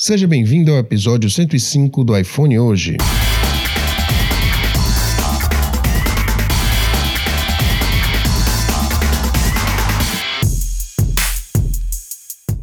Seja bem-vindo ao episódio 105 do iPhone hoje.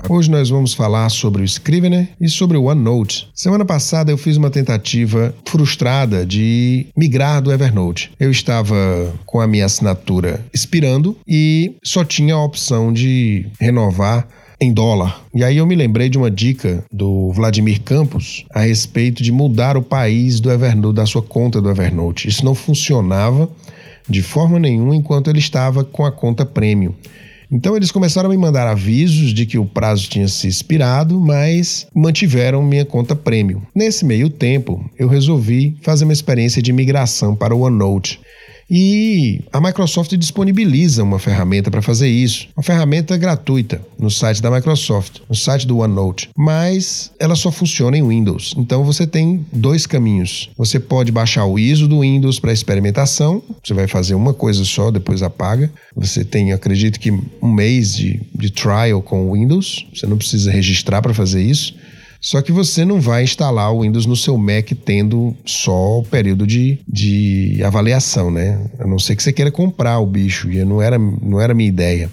Hoje nós vamos falar sobre o Scrivener e sobre o OneNote. Semana passada eu fiz uma tentativa frustrada de migrar do Evernote. Eu estava com a minha assinatura expirando e só tinha a opção de renovar em dólar. E aí eu me lembrei de uma dica do Vladimir Campos a respeito de mudar o país do Evernote, da sua conta do Evernote. Isso não funcionava de forma nenhuma enquanto ele estava com a conta premium. Então eles começaram a me mandar avisos de que o prazo tinha se expirado, mas mantiveram minha conta premium. Nesse meio tempo, eu resolvi fazer uma experiência de migração para o OneNote. E a Microsoft disponibiliza uma ferramenta para fazer isso, uma ferramenta gratuita no site da Microsoft, no site do OneNote, mas ela só funciona em Windows. Então você tem dois caminhos. Você pode baixar o ISO do Windows para experimentação, você vai fazer uma coisa só, depois apaga. Você tem, acredito que, um mês de, de trial com o Windows, você não precisa registrar para fazer isso. Só que você não vai instalar o Windows no seu Mac tendo só o período de, de avaliação, né? A não ser que você queira comprar o bicho, e não era, não era minha ideia.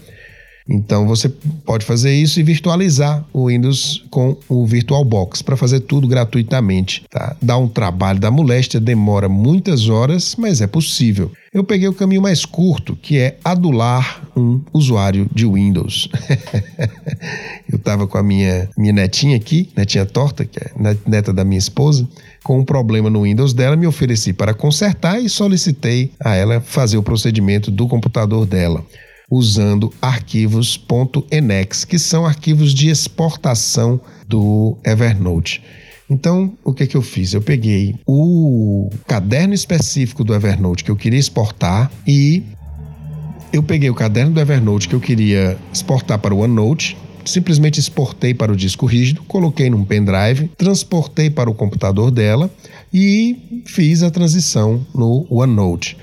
Então você pode fazer isso e virtualizar o Windows com o VirtualBox para fazer tudo gratuitamente. Tá? Dá um trabalho da moléstia, demora muitas horas, mas é possível. Eu peguei o caminho mais curto, que é adular um usuário de Windows. eu estava com a minha, minha netinha aqui, netinha torta, que é neta da minha esposa, com um problema no Windows dela, me ofereci para consertar e solicitei a ela fazer o procedimento do computador dela usando arquivos .enex, que são arquivos de exportação do Evernote. Então, o que, que eu fiz? Eu peguei o caderno específico do Evernote que eu queria exportar e eu peguei o caderno do Evernote que eu queria exportar para o OneNote, simplesmente exportei para o disco rígido, coloquei num pendrive, transportei para o computador dela e fiz a transição no OneNote.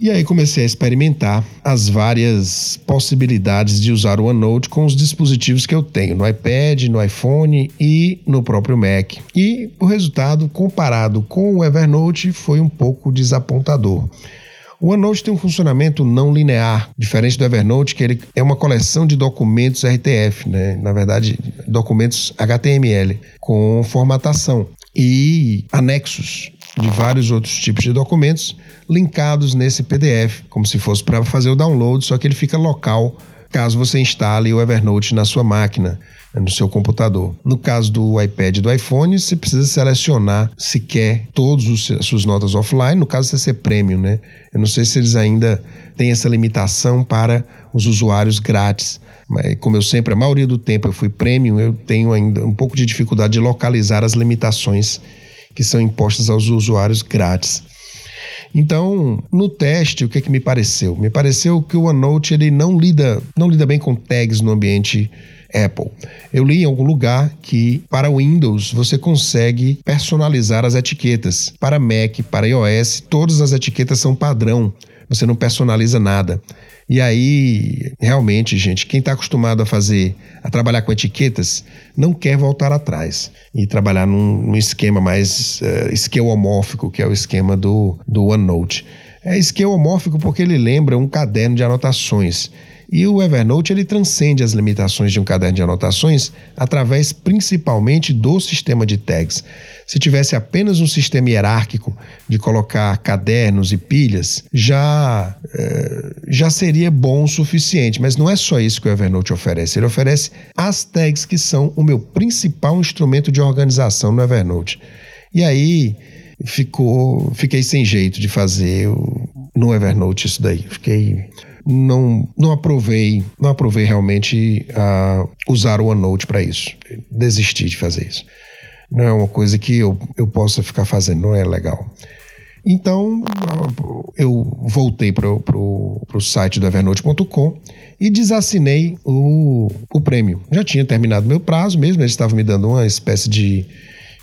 E aí comecei a experimentar as várias possibilidades de usar o OneNote com os dispositivos que eu tenho, no iPad, no iPhone e no próprio Mac. E o resultado, comparado com o Evernote, foi um pouco desapontador. O OneNote tem um funcionamento não linear, diferente do Evernote, que ele é uma coleção de documentos RTF, né? na verdade, documentos HTML, com formatação e anexos de vários outros tipos de documentos linkados nesse PDF, como se fosse para fazer o download, só que ele fica local caso você instale o Evernote na sua máquina, no seu computador. No caso do iPad e do iPhone, você precisa selecionar se quer todas as suas notas offline, no caso você ser premium, né? Eu não sei se eles ainda têm essa limitação para os usuários grátis. Mas, como eu sempre, a maioria do tempo eu fui premium, eu tenho ainda um pouco de dificuldade de localizar as limitações que são impostas aos usuários grátis. Então, no teste, o que, é que me pareceu? Me pareceu que o OneNote ele não lida, não lida bem com tags no ambiente Apple. Eu li em algum lugar que para Windows você consegue personalizar as etiquetas. Para Mac, para iOS, todas as etiquetas são padrão. Você não personaliza nada. E aí, realmente, gente, quem está acostumado a fazer, a trabalhar com etiquetas, não quer voltar atrás e trabalhar num, num esquema mais uh, esquemomórfico, que é o esquema do, do OneNote. É esquemomórfico porque ele lembra um caderno de anotações. E o Evernote ele transcende as limitações de um caderno de anotações através principalmente do sistema de tags. Se tivesse apenas um sistema hierárquico de colocar cadernos e pilhas, já, é, já seria bom o suficiente. Mas não é só isso que o Evernote oferece. Ele oferece as tags que são o meu principal instrumento de organização no Evernote. E aí ficou, fiquei sem jeito de fazer no Evernote isso daí. Fiquei não, não aprovei, não aprovei realmente a usar o OneNote para isso. Desisti de fazer isso. Não é uma coisa que eu, eu possa ficar fazendo, não é legal. Então, eu voltei para o site do evernote.com e desassinei o, o prêmio. Já tinha terminado meu prazo mesmo, eles estavam me dando uma espécie de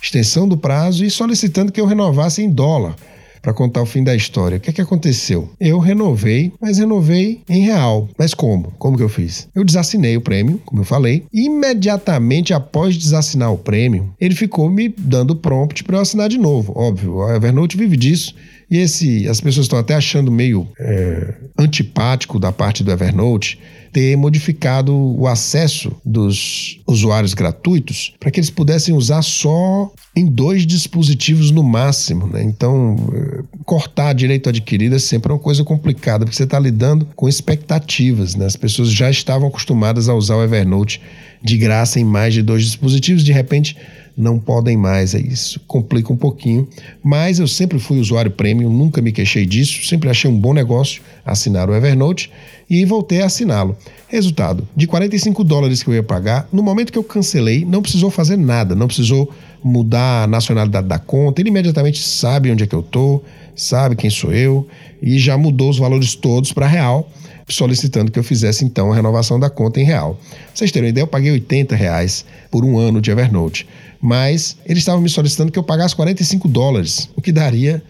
extensão do prazo e solicitando que eu renovasse em dólar. Para contar o fim da história. O que é que aconteceu? Eu renovei, mas renovei em real. Mas como? Como que eu fiz? Eu desassinei o prêmio, como eu falei, imediatamente após desassinar o prêmio, ele ficou me dando prompt para eu assinar de novo. Óbvio, a Evernote vive disso. E esse, as pessoas estão até achando meio é, antipático da parte do Evernote ter modificado o acesso dos usuários gratuitos para que eles pudessem usar só em dois dispositivos no máximo. Né? Então, é, cortar direito adquirido é sempre uma coisa complicada, porque você está lidando com expectativas. Né? As pessoas já estavam acostumadas a usar o Evernote de graça em mais de dois dispositivos, de repente não podem mais. É isso complica um pouquinho. Mas eu sempre fui usuário premium, nunca me queixei disso, sempre achei um bom negócio assinar o Evernote e voltei a assiná-lo. Resultado: de 45 dólares que eu ia pagar, no momento que eu cancelei, não precisou fazer nada, não precisou mudar a nacionalidade da conta, ele imediatamente sabe onde é que eu tô, sabe quem sou eu e já mudou os valores todos para real solicitando que eu fizesse então a renovação da conta em real. Pra vocês terem uma ideia, eu paguei 80 reais por um ano de Evernote mas eles estavam me solicitando que eu pagasse 45 dólares, o que daria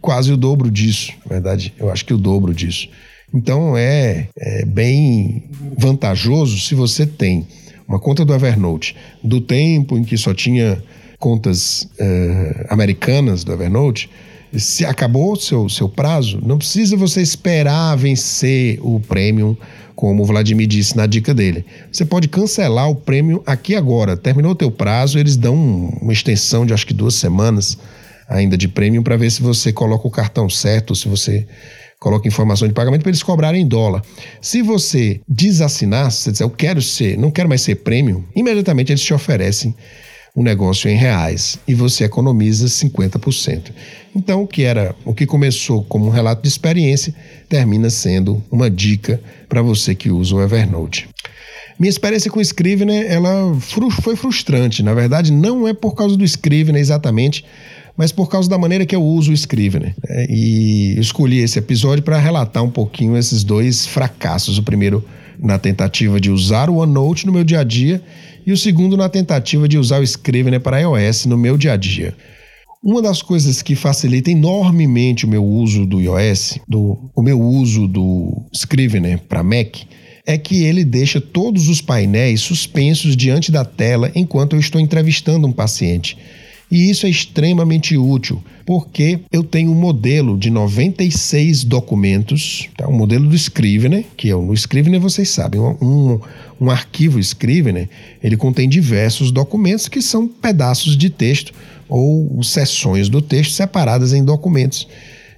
quase o dobro disso, na verdade, eu acho que o dobro disso. Então é, é bem vantajoso se você tem uma conta do Evernote do tempo em que só tinha contas uh, americanas do Evernote, se acabou seu seu prazo, não precisa você esperar vencer o premium como o Vladimir disse na dica dele. Você pode cancelar o prêmio aqui agora. Terminou o teu prazo, eles dão uma extensão de acho que duas semanas ainda de prêmio para ver se você coloca o cartão certo, se você coloca informação de pagamento para eles cobrarem em dólar. Se você desassinar, se você disser eu quero ser, não quero mais ser prêmio, imediatamente eles te oferecem um negócio em reais e você economiza 50%. Então, o que era, o que começou como um relato de experiência, termina sendo uma dica para você que usa o Evernote. Minha experiência com o Scrivener, ela foi frustrante. Na verdade, não é por causa do Scrivener exatamente, mas por causa da maneira que eu uso o Scrivener. Né? E escolhi esse episódio para relatar um pouquinho esses dois fracassos. O primeiro na tentativa de usar o OneNote no meu dia a dia e o segundo na tentativa de usar o Scrivener para iOS no meu dia a dia. Uma das coisas que facilita enormemente o meu uso do iOS, do, o meu uso do Scrivener para Mac, é que ele deixa todos os painéis suspensos diante da tela enquanto eu estou entrevistando um paciente. E isso é extremamente útil, porque eu tenho um modelo de 96 documentos, tá? um modelo do Scrivener, que é no Scrivener vocês sabem, um, um arquivo Scrivener, ele contém diversos documentos que são pedaços de texto ou seções do texto separadas em documentos.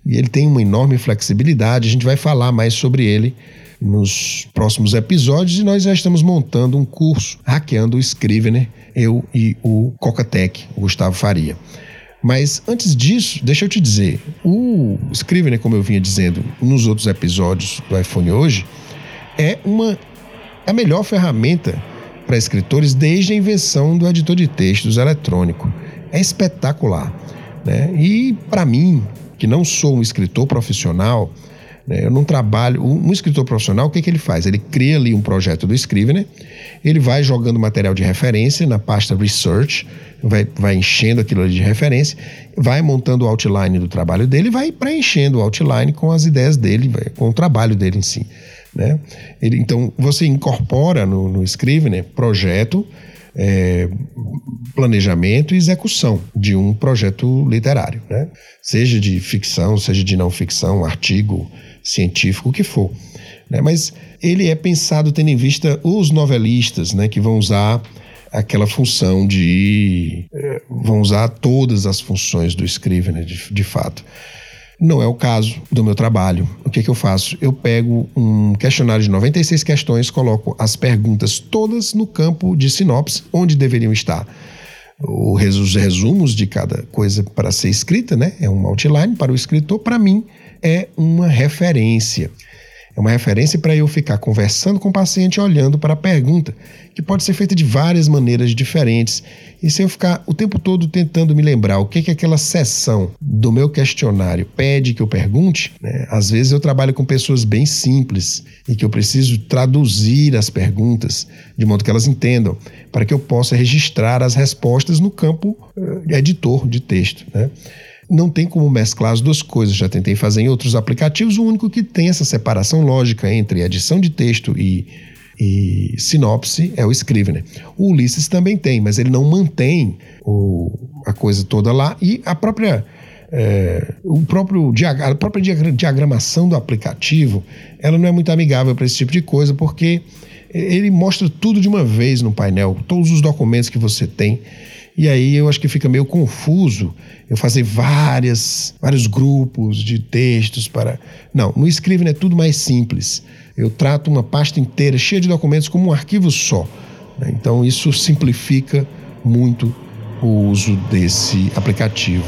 E ele tem uma enorme flexibilidade, a gente vai falar mais sobre ele nos próximos episódios e nós já estamos montando um curso hackeando o Scrivener, eu e o Cocatec, o Gustavo Faria. Mas antes disso, deixa eu te dizer, o Scrivener, como eu vinha dizendo nos outros episódios do iPhone hoje, é uma a melhor ferramenta para escritores desde a invenção do editor de textos eletrônico. É espetacular. Né? E para mim, que não sou um escritor profissional? Eu não trabalho. Um escritor profissional, o que, que ele faz? Ele cria ali um projeto do Scrivener, ele vai jogando material de referência na pasta Research, vai, vai enchendo aquilo ali de referência, vai montando o outline do trabalho dele, vai preenchendo o outline com as ideias dele, com o trabalho dele em si. Né? Ele, então, você incorpora no, no Scrivener projeto, é, planejamento e execução de um projeto literário, né? seja de ficção, seja de não ficção, artigo, científico, que for. Né? Mas ele é pensado tendo em vista os novelistas, né, que vão usar aquela função de. Eh, vão usar todas as funções do Scrivener, de, de fato. Não é o caso do meu trabalho. O que, que eu faço? Eu pego um questionário de 96 questões, coloco as perguntas todas no campo de sinopse, onde deveriam estar os resumos de cada coisa para ser escrita, né? É um outline para o escritor. Para mim, é uma referência. É uma referência para eu ficar conversando com o paciente, olhando para a pergunta, que pode ser feita de várias maneiras diferentes. E se eu ficar o tempo todo tentando me lembrar o que, que aquela sessão do meu questionário pede que eu pergunte, né? às vezes eu trabalho com pessoas bem simples e que eu preciso traduzir as perguntas de modo que elas entendam, para que eu possa registrar as respostas no campo uh, editor de texto. Né? Não tem como mesclar as duas coisas. Já tentei fazer em outros aplicativos, o único que tem essa separação lógica entre edição de texto e, e sinopse é o Scrivener. O Ulisses também tem, mas ele não mantém o, a coisa toda lá e a própria. É, o próprio a própria diagramação do aplicativo ela não é muito amigável para esse tipo de coisa porque ele mostra tudo de uma vez no painel, todos os documentos que você tem. E aí eu acho que fica meio confuso eu fazer várias, vários grupos de textos para. Não, no Scrivener é tudo mais simples. Eu trato uma pasta inteira cheia de documentos como um arquivo só. Né? Então isso simplifica muito o uso desse aplicativo.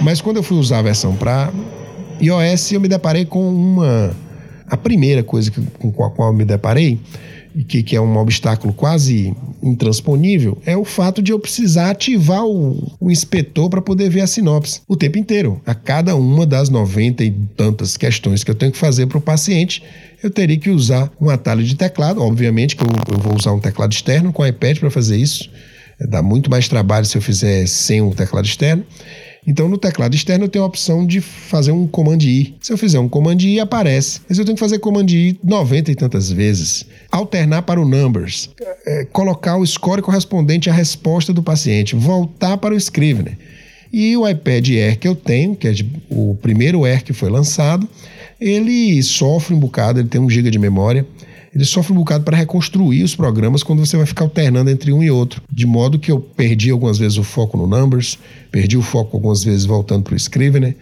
Mas quando eu fui usar a versão para iOS, eu me deparei com uma. A primeira coisa com a qual eu me deparei que, que é um obstáculo quase intransponível, é o fato de eu precisar ativar o, o inspetor para poder ver a sinopse o tempo inteiro. A cada uma das noventa e tantas questões que eu tenho que fazer para o paciente, eu teria que usar um atalho de teclado. Obviamente que eu, eu vou usar um teclado externo com iPad para fazer isso. Dá muito mais trabalho se eu fizer sem um teclado externo. Então, no teclado externo, eu tenho a opção de fazer um Command I. Se eu fizer um Command I, aparece. Mas eu tenho que fazer Command I 90 e tantas vezes. Alternar para o Numbers. É, colocar o score correspondente à resposta do paciente. Voltar para o Scrivener. E o iPad Air que eu tenho, que é o primeiro Air que foi lançado, ele sofre um bocado, ele tem um GB de memória ele sofre um bocado para reconstruir os programas quando você vai ficar alternando entre um e outro. De modo que eu perdi algumas vezes o foco no Numbers, perdi o foco algumas vezes voltando para o Scrivener.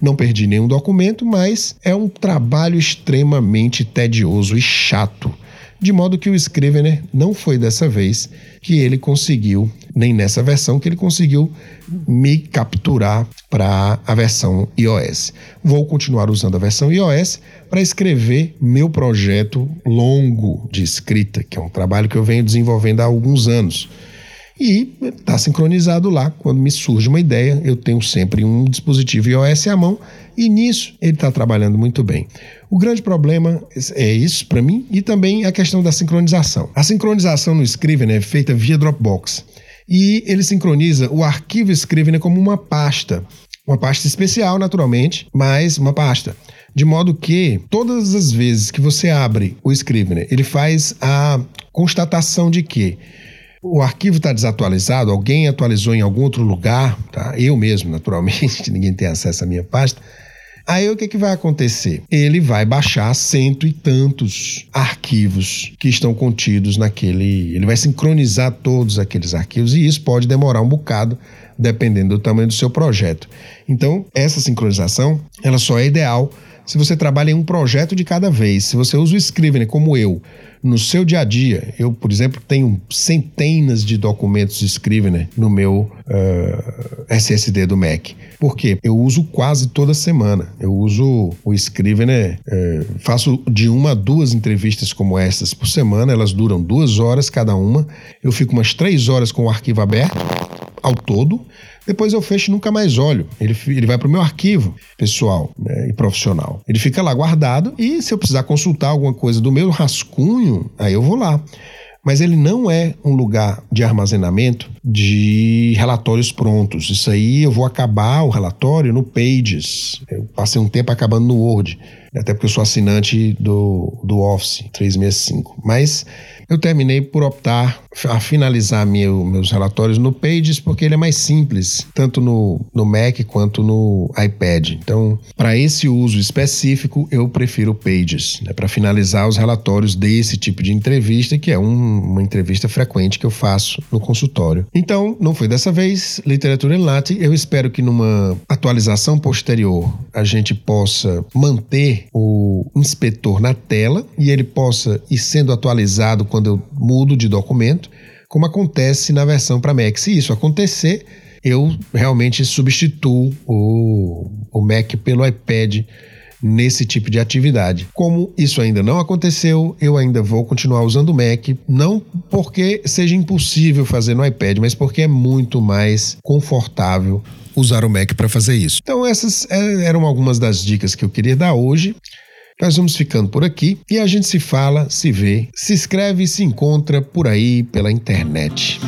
Não perdi nenhum documento, mas é um trabalho extremamente tedioso e chato de modo que o Scrivener não foi dessa vez que ele conseguiu, nem nessa versão, que ele conseguiu me capturar para a versão iOS. Vou continuar usando a versão iOS para escrever meu projeto longo de escrita, que é um trabalho que eu venho desenvolvendo há alguns anos. E está sincronizado lá. Quando me surge uma ideia, eu tenho sempre um dispositivo iOS à mão e nisso ele está trabalhando muito bem. O grande problema é isso para mim e também a questão da sincronização. A sincronização no Scrivener é feita via Dropbox e ele sincroniza o arquivo Scrivener como uma pasta. Uma pasta especial, naturalmente, mas uma pasta. De modo que todas as vezes que você abre o Scrivener, ele faz a constatação de que o arquivo está desatualizado, alguém atualizou em algum outro lugar, tá? eu mesmo, naturalmente, ninguém tem acesso à minha pasta. Aí o que, que vai acontecer? Ele vai baixar cento e tantos arquivos que estão contidos naquele. Ele vai sincronizar todos aqueles arquivos e isso pode demorar um bocado, dependendo do tamanho do seu projeto. Então, essa sincronização ela só é ideal se você trabalha em um projeto de cada vez. Se você usa o Scrivener como eu, no seu dia a dia, eu, por exemplo, tenho centenas de documentos Scrivener no meu uh, eh, SSD do Mac. Por quê? Eu uso quase toda semana. Eu uso o Scrivener, uh, faço de uma a duas entrevistas como essas por semana, elas duram duas horas cada uma. Eu fico umas três horas com o arquivo aberto ao todo. Depois eu fecho e nunca mais olho. Ele, ele vai para o meu arquivo pessoal né, e profissional. Ele fica lá guardado e se eu precisar consultar alguma coisa do meu rascunho, aí eu vou lá mas ele não é um lugar de armazenamento de relatórios prontos. Isso aí eu vou acabar o relatório no Pages. Eu passei um tempo acabando no Word, até porque eu sou assinante do, do Office 365. Mas eu terminei por optar a finalizar meu, meus relatórios no Pages porque ele é mais simples, tanto no, no Mac quanto no iPad. Então, para esse uso específico, eu prefiro Pages, né, para finalizar os relatórios desse tipo de entrevista, que é um, uma entrevista frequente que eu faço no consultório. Então, não foi dessa vez, literatura em latte. Eu espero que numa atualização posterior a gente possa manter o inspetor na tela e ele possa ir sendo atualizado quando quando eu mudo de documento, como acontece na versão para Mac. Se isso acontecer, eu realmente substituo o, o Mac pelo iPad nesse tipo de atividade. Como isso ainda não aconteceu, eu ainda vou continuar usando o Mac, não porque seja impossível fazer no iPad, mas porque é muito mais confortável usar o Mac para fazer isso. Então essas é, eram algumas das dicas que eu queria dar hoje. Nós vamos ficando por aqui e a gente se fala, se vê, se inscreve e se encontra por aí pela internet.